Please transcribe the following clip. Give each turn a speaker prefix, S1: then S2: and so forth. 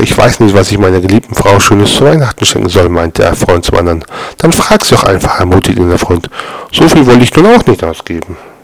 S1: Ach, ich weiß nicht, was ich meiner geliebten Frau Schönes zu Weihnachten schenken soll, meinte der Freund zum anderen. Dann frag sie doch einfach, ermutigte der Freund. So viel wollte ich nun auch nicht ausgeben.